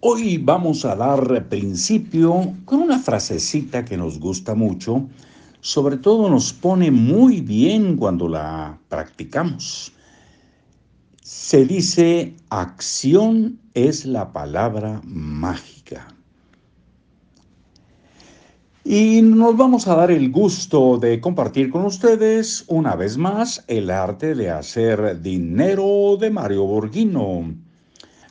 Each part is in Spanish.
Hoy vamos a dar principio con una frasecita que nos gusta mucho, sobre todo nos pone muy bien cuando la practicamos. Se dice, acción es la palabra mágica. Y nos vamos a dar el gusto de compartir con ustedes una vez más el arte de hacer dinero de Mario Borghino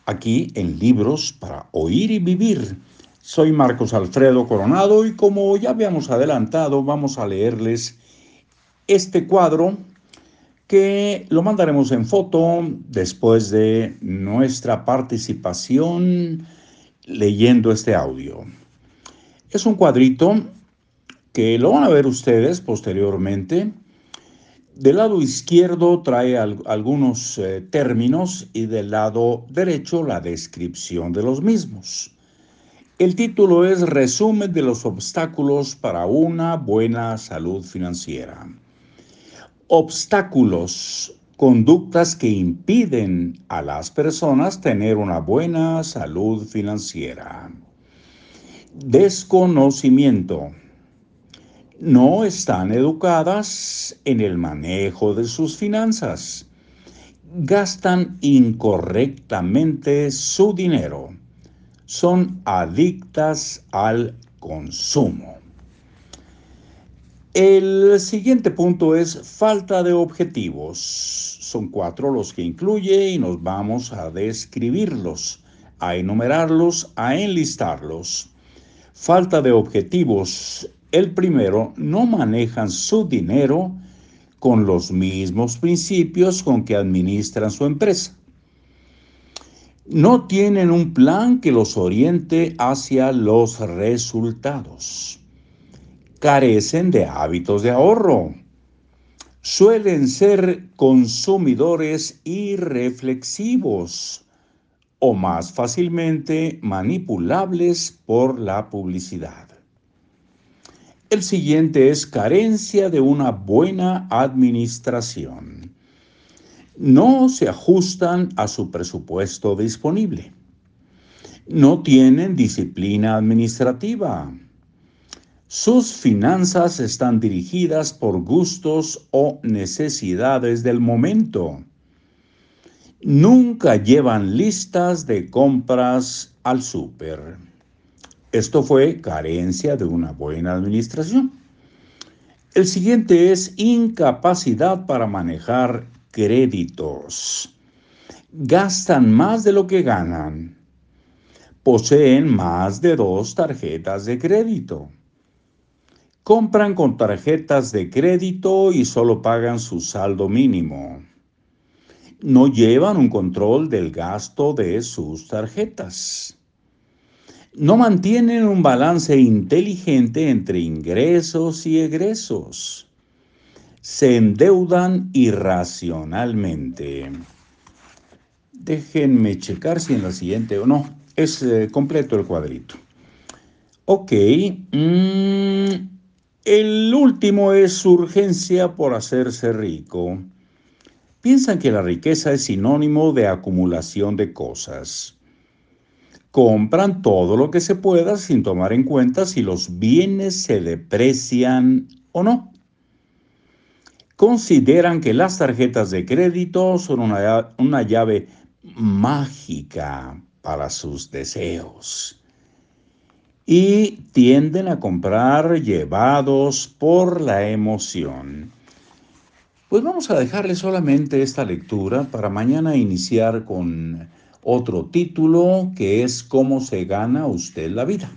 aquí en Libros para Oír y Vivir. Soy Marcos Alfredo Coronado y como ya habíamos adelantado, vamos a leerles este cuadro que lo mandaremos en foto después de nuestra participación leyendo este audio. Es un cuadrito que lo van a ver ustedes posteriormente del lado izquierdo trae algunos eh, términos y del lado derecho la descripción de los mismos. El título es Resumen de los obstáculos para una buena salud financiera. Obstáculos, conductas que impiden a las personas tener una buena salud financiera. Desconocimiento no están educadas en el manejo de sus finanzas. Gastan incorrectamente su dinero. Son adictas al consumo. El siguiente punto es falta de objetivos. Son cuatro los que incluye y nos vamos a describirlos, a enumerarlos, a enlistarlos. Falta de objetivos el primero, no manejan su dinero con los mismos principios con que administran su empresa. No tienen un plan que los oriente hacia los resultados. Carecen de hábitos de ahorro. Suelen ser consumidores irreflexivos o más fácilmente manipulables por la publicidad. El siguiente es carencia de una buena administración. No se ajustan a su presupuesto disponible. No tienen disciplina administrativa. Sus finanzas están dirigidas por gustos o necesidades del momento. Nunca llevan listas de compras al súper. Esto fue carencia de una buena administración. El siguiente es incapacidad para manejar créditos. Gastan más de lo que ganan. Poseen más de dos tarjetas de crédito. Compran con tarjetas de crédito y solo pagan su saldo mínimo. No llevan un control del gasto de sus tarjetas no mantienen un balance inteligente entre ingresos y egresos. Se endeudan irracionalmente. Déjenme checar si en la siguiente o no. Es eh, completo el cuadrito. Ok. Mm, el último es urgencia por hacerse rico. Piensan que la riqueza es sinónimo de acumulación de cosas compran todo lo que se pueda sin tomar en cuenta si los bienes se deprecian o no. Consideran que las tarjetas de crédito son una, una llave mágica para sus deseos y tienden a comprar llevados por la emoción. Pues vamos a dejarle solamente esta lectura para mañana iniciar con otro título que es cómo se gana usted la vida.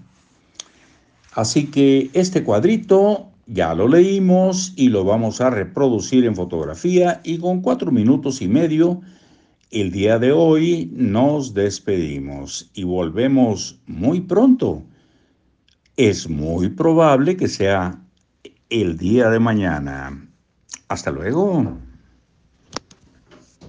Así que este cuadrito ya lo leímos y lo vamos a reproducir en fotografía y con cuatro minutos y medio el día de hoy nos despedimos y volvemos muy pronto. Es muy probable que sea el día de mañana. Hasta luego.